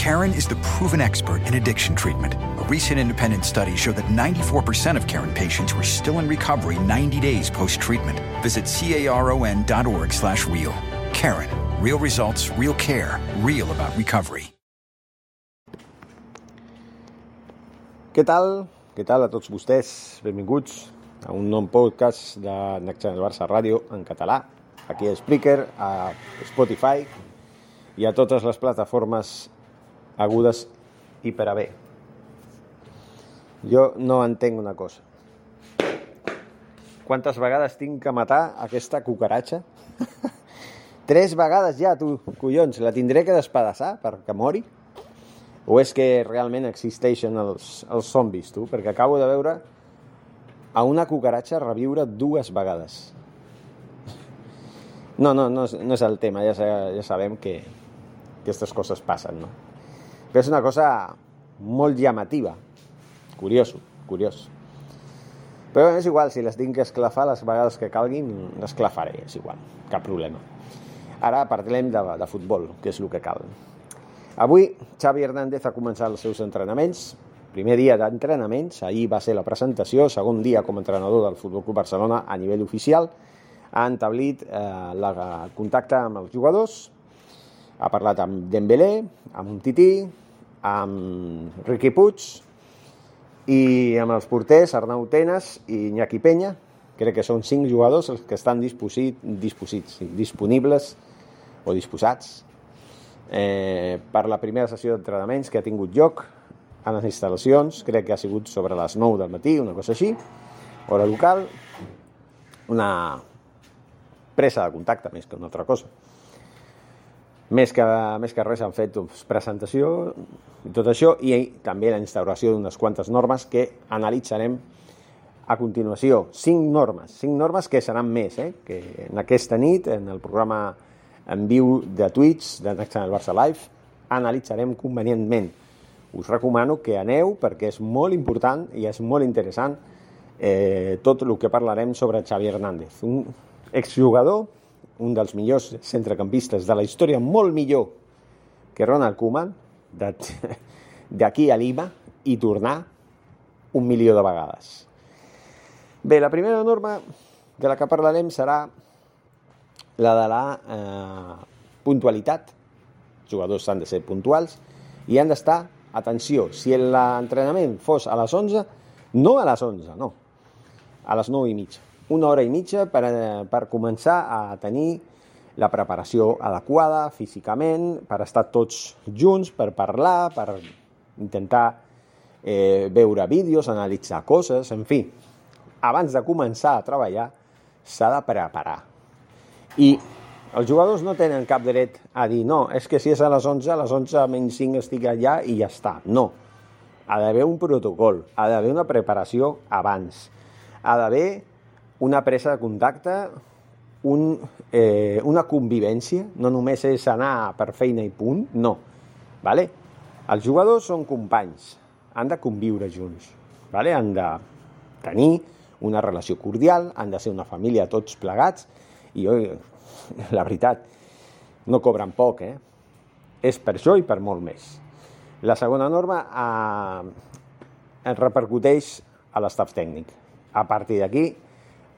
Karen is the proven expert in addiction treatment. A recent independent study showed that 94% of Karen patients were still in recovery 90 days post-treatment. Visit caron.org slash real. Karen. Real results, real care, real about recovery. Què tal? Què tal a tots vostès? Benvinguts a un nou podcast de Next Gen Barça Ràdio en català, aquí a Spreaker, a Spotify i a totes les plataformes agudes i per a bé. Jo no entenc una cosa. Quantes vegades tinc que matar aquesta cucaratxa? Tres vegades ja, tu, collons, la tindré que despedaçar perquè mori? O és que realment existeixen els, els zombis, tu? Perquè acabo de veure a una cucaratxa reviure dues vegades. No, no, no no és el tema, ja, ja sabem que, que aquestes coses passen, no? Però és una cosa molt llamativa. Curiós, curiós. Però és igual, si les tinc que esclafar les vegades que calguin, les clafaré, és igual, cap problema. Ara parlem de, de futbol, que és el que cal. Avui Xavi Hernández ha començat els seus entrenaments. Primer dia d'entrenaments, ahir va ser la presentació, segon dia com a entrenador del Futbol Club Barcelona a nivell oficial. Ha entablit eh, la, el contacte amb els jugadors, ha parlat amb Dembélé, amb Umtiti, amb Riqui Puig i amb els porters Arnau Tenes i Iñaki Peña. Crec que són cinc jugadors els que estan disposits, disposits disponibles o disposats eh, per la primera sessió d'entrenaments que ha tingut lloc a les instal·lacions, crec que ha sigut sobre les 9 del matí, una cosa així, hora local, una presa de contacte més que una altra cosa. Més que, més que res han fet doncs, presentació i tot això i també la instauració d'unes quantes normes que analitzarem a continuació. Cinc normes, cinc normes que seran més, eh? que en aquesta nit, en el programa en viu de Twitch de Next Barça Live, analitzarem convenientment. Us recomano que aneu perquè és molt important i és molt interessant eh, tot el que parlarem sobre Xavi Hernández, un exjugador un dels millors centrecampistes de la història, molt millor que Ronald Koeman, d'aquí a Lima, i tornar un milió de vegades. Bé, la primera norma de la que parlarem serà la de la eh, puntualitat. Els jugadors han de ser puntuals i han d'estar, atenció, si l'entrenament fos a les 11, no a les 11, no, a les 9 i mitja una hora i mitja per, eh, per començar a tenir la preparació adequada físicament, per estar tots junts, per parlar, per intentar eh, veure vídeos, analitzar coses, en fi. Abans de començar a treballar s'ha de preparar. I els jugadors no tenen cap dret a dir no, és que si és a les 11, a les 11 menys 5 estic allà i ja està. No. Ha d'haver un protocol, ha d'haver una preparació abans. Ha d'haver una presa de contacte, un, eh, una convivència, no només és anar per feina i punt, no. Vale? Els jugadors són companys, han de conviure junts, vale? han de tenir una relació cordial, han de ser una família tots plegats, i jo, la veritat, no cobren poc, eh? És per això i per molt més. La segona norma eh, repercuteix a l'estaf tècnic. A partir d'aquí,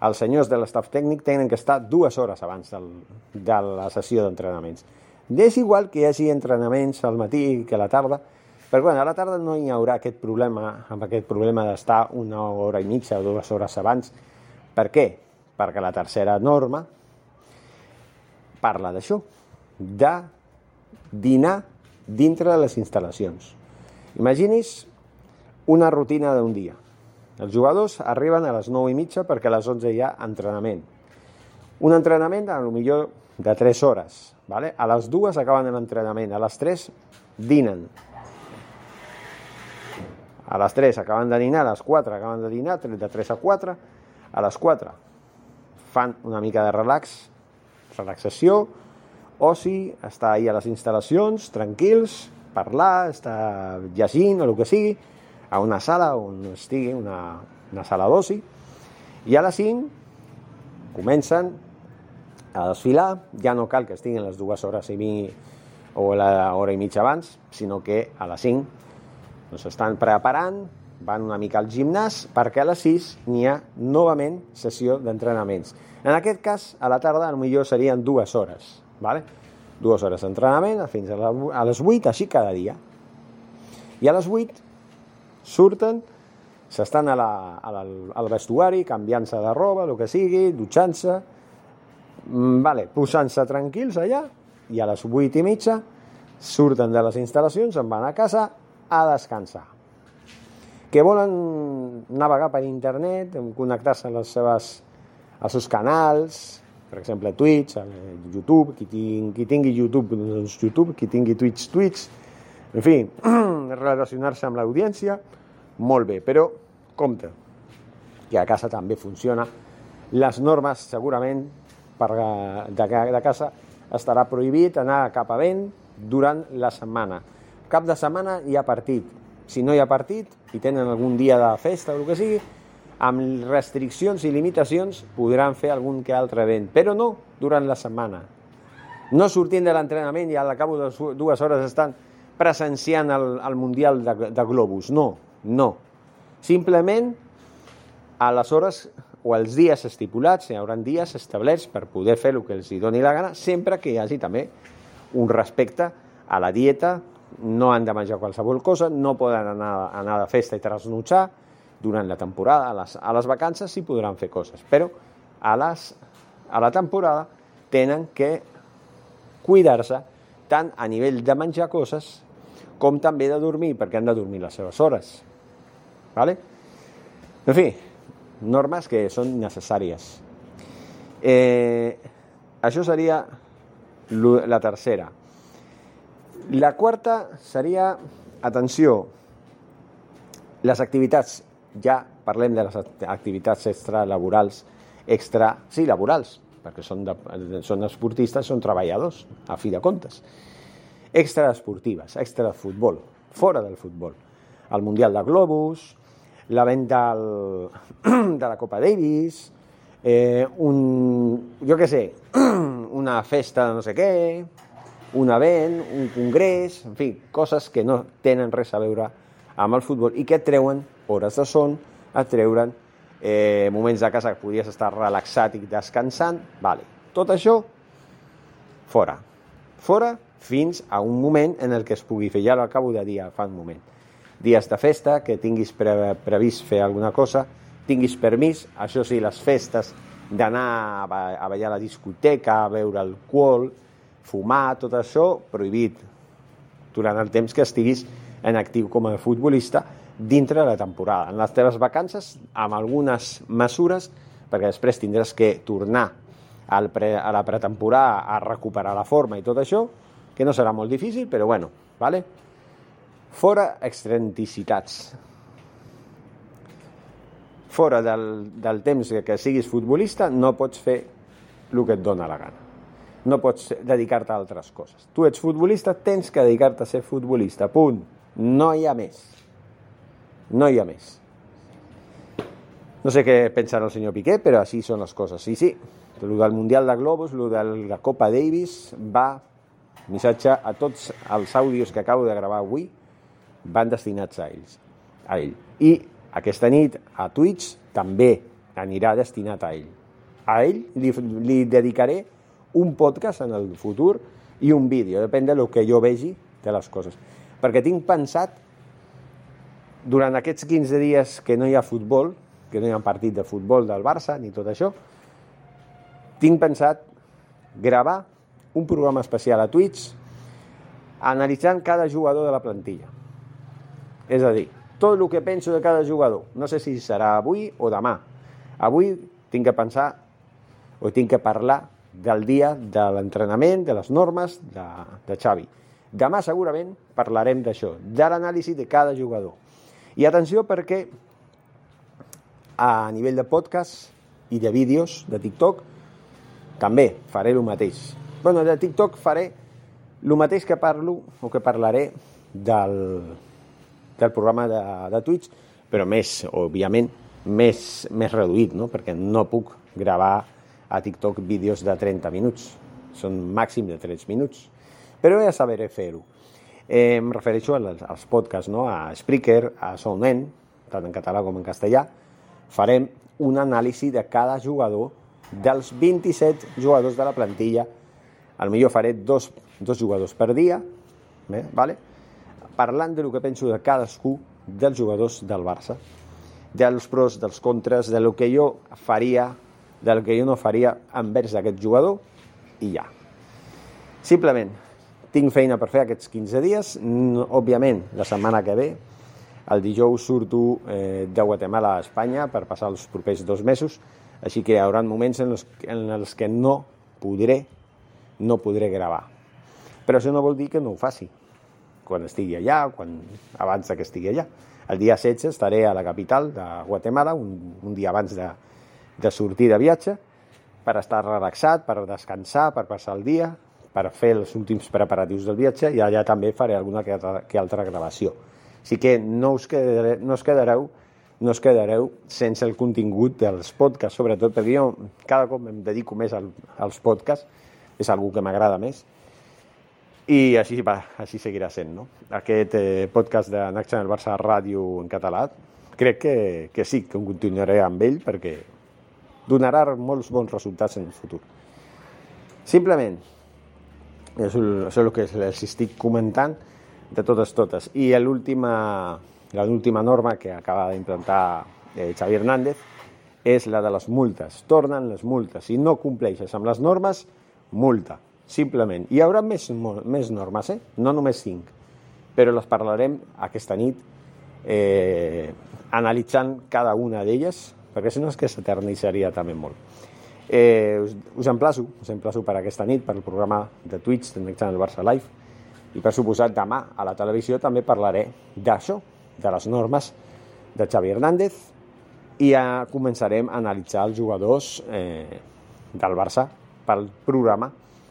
els senyors de l'estaf tècnic tenen que estar dues hores abans del, de la sessió d'entrenaments. És igual que hi hagi entrenaments al matí que a la tarda, però bueno, a la tarda no hi haurà aquest problema, amb aquest problema d'estar una hora i mitja o dues hores abans. Per què? Perquè la tercera norma parla d'això, de dinar dintre de les instal·lacions. Imagini's una rutina d'un dia. Els jugadors arriben a les 9 i mitja perquè a les 11 hi ha entrenament. Un entrenament, a lo millor, de 3 hores. ¿vale? A les 2 acaben l'entrenament, a les 3 dinen. A les 3 acaben de dinar, a les 4 acaben de dinar, de 3 a 4. A les 4 fan una mica de relax, relaxació, oci, estar ahir a les instal·lacions, tranquils, parlar, estar llegint o el que sigui, a una sala on estigui, una, una sala d'oci, i a les 5 comencen a desfilar, ja no cal que estiguin les dues hores i mi, o la hora i mitja abans, sinó que a les 5 doncs estan preparant, van una mica al gimnàs, perquè a les 6 n'hi ha novament sessió d'entrenaments. En aquest cas, a la tarda, millor serien dues hores, ¿vale? dues hores d'entrenament fins a les 8, així cada dia. I a les 8 surten, s'estan a la, a la, al vestuari, canviant-se de roba, el que sigui, dutxant-se, mm, vale, posant-se tranquils allà, i a les 8 i mitja surten de les instal·lacions, en van a casa a descansar. Que volen navegar per internet, connectar-se a les seves, als seus canals, per exemple, Twitch, YouTube, qui, ting, qui tingui YouTube, doncs YouTube, qui tingui Twitch, Twitch, en fi, relacionar-se amb l'audiència, molt bé, però compte, que a casa també funciona. Les normes, segurament, per, de, de casa estarà prohibit anar cap a vent durant la setmana. Cap de setmana hi ha partit. Si no hi ha partit i tenen algun dia de festa o el que sigui, amb restriccions i limitacions podran fer algun que altre event, però no durant la setmana. No sortint de l'entrenament i al cabo de dues hores estan presenciant el, el Mundial de, de Globus. No, no. Simplement a les hores o els dies estipulats, hi haurà dies establerts per poder fer el que els doni la gana, sempre que hi hagi també un respecte a la dieta, no han de menjar qualsevol cosa, no poden anar, anar de festa i trasnutxar, durant la temporada, a les, a les vacances sí podran fer coses, però a, les, a la temporada tenen que cuidar-se tant a nivell de menjar coses com també de dormir, perquè han de dormir les seves hores. ¿Vale? En fi, normes que són necessàries. Eh, això seria la tercera. La quarta seria, atenció, les activitats ja parlem de les activitats extralaborals, extra, sí, laborals, perquè són, de, són esportistes, són treballadors, a fi de comptes. Extraesportives, extra futbol, fora del futbol. El Mundial de Globus, la venda de la Copa Davis, eh, un, jo què sé, una festa de no sé què, un event, un congrés, en fi, coses que no tenen res a veure amb el futbol i que treuen hores de son, et treuren eh, moments de casa que podies estar relaxat i descansant, vale. tot això fora. Fora fins a un moment en el que es pugui fer, ja ho acabo de dir fa un moment. Dies de festa, que tinguis pre previst fer alguna cosa, tinguis permís, això sí, les festes d'anar a, ballar a la discoteca, a beure alcohol, fumar, tot això, prohibit durant el temps que estiguis en actiu com a futbolista dintre de la temporada. En les teves vacances, amb algunes mesures, perquè després tindràs que tornar al pre, a la pretemporada a recuperar la forma i tot això, que no serà molt difícil, però bueno, vale? fora excentricitats. Fora del, del temps que, siguis futbolista no pots fer el que et dona la gana. No pots dedicar-te a altres coses. Tu ets futbolista, tens que dedicar-te a ser futbolista, punt. No hi ha més. No hi ha més. No sé què pensarà el senyor Piqué, però així són les coses. Sí, sí, el del Mundial de Globus, el de la Copa Davis, va, missatge a tots els àudios que acabo de gravar avui, van destinats a ells, a ell. I aquesta nit a Twitch també anirà destinat a ell. A ell li, li dedicaré un podcast en el futur i un vídeo, depèn del que jo vegi de les coses. Perquè tinc pensat durant aquests 15 dies que no hi ha futbol, que no hi ha partit de futbol del Barça ni tot això, tinc pensat gravar un programa especial a Twitch analitzant cada jugador de la plantilla. És a dir, tot el que penso de cada jugador. No sé si serà avui o demà. Avui tinc que pensar o tinc que parlar del dia de l'entrenament, de les normes de, de Xavi. Demà segurament parlarem d'això, de l'anàlisi de cada jugador. I atenció perquè a nivell de podcast i de vídeos de TikTok també faré el mateix. Bueno, de TikTok faré el mateix que parlo o que parlaré del, del programa de, de Twitch, però més, òbviament, més, més reduït, no? perquè no puc gravar a TikTok vídeos de 30 minuts, són màxim de 3 minuts, però ja sabré fer-ho. Eh, em refereixo als, als podcasts, no? a Spreaker, a Soundment, tant en català com en castellà, farem un anàlisi de cada jugador dels 27 jugadors de la plantilla. Al millor faré dos, dos jugadors per dia, bé, vale? parlant de lo que penso de cadascú dels jugadors del Barça, dels pros, dels contres, de lo que jo faria, del que jo no faria envers aquest jugador, i ja. Simplement, tinc feina per fer aquests 15 dies, òbviament, la setmana que ve, el dijous surto eh, de Guatemala a Espanya per passar els propers dos mesos, així que hi haurà moments en els, en els que no podré, no podré gravar. Però això no vol dir que no ho faci quan estigui allà, quan, abans que estigui allà. El dia 16 estaré a la capital de Guatemala, un, un dia abans de, de sortir de viatge, per estar relaxat, per descansar, per passar el dia, per fer els últims preparatius del viatge i allà també faré alguna que altra, que altra gravació. Així que no us, quedare, no us quedareu no us quedareu sense el contingut dels podcasts, sobretot perquè jo cada cop em dedico més al, als podcasts, és algú que m'agrada més, i així, va, així seguirà sent. No? Aquest eh, podcast de Next Channel Barça Ràdio en català crec que, que sí, que continuaré amb ell perquè donarà molts bons resultats en el futur. Simplement, és el, és el que els estic comentant, de totes totes. I l'última norma que acaba d'implantar eh, Xavi Hernández és la de les multes. Tornen les multes. Si no compleixes amb les normes, multa, simplement. Hi haurà més, més normes, eh? no només cinc, però les parlarem aquesta nit eh, analitzant cada una d'elles, perquè si no és que s'eternitzaria també molt. Eh, us, us emplaço, us emplaço per aquesta nit, per el programa de Twitch de Next Channel Barça Live, i per suposat demà a la televisió també parlaré d'això, de les normes de Xavi Hernández i ja començarem a analitzar els jugadors eh, del Barça pel programa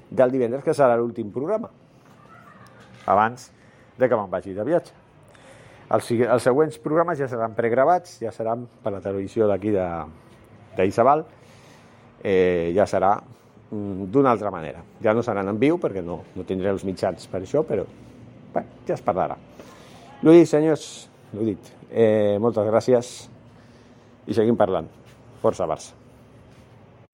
del divendres, que serà l'últim programa, abans de que me'n vagi de viatge. Els, els següents programes ja seran pregravats, ja seran per la televisió d'aquí d'Isabal, eh, ja serà Mm, d'una altra manera. Ja no seran en viu perquè no, no tindré els mitjans per això, però bé, ja es parlarà. L'ho dit, senyors, l'ho dit. Eh, moltes gràcies i seguim parlant. Força Barça.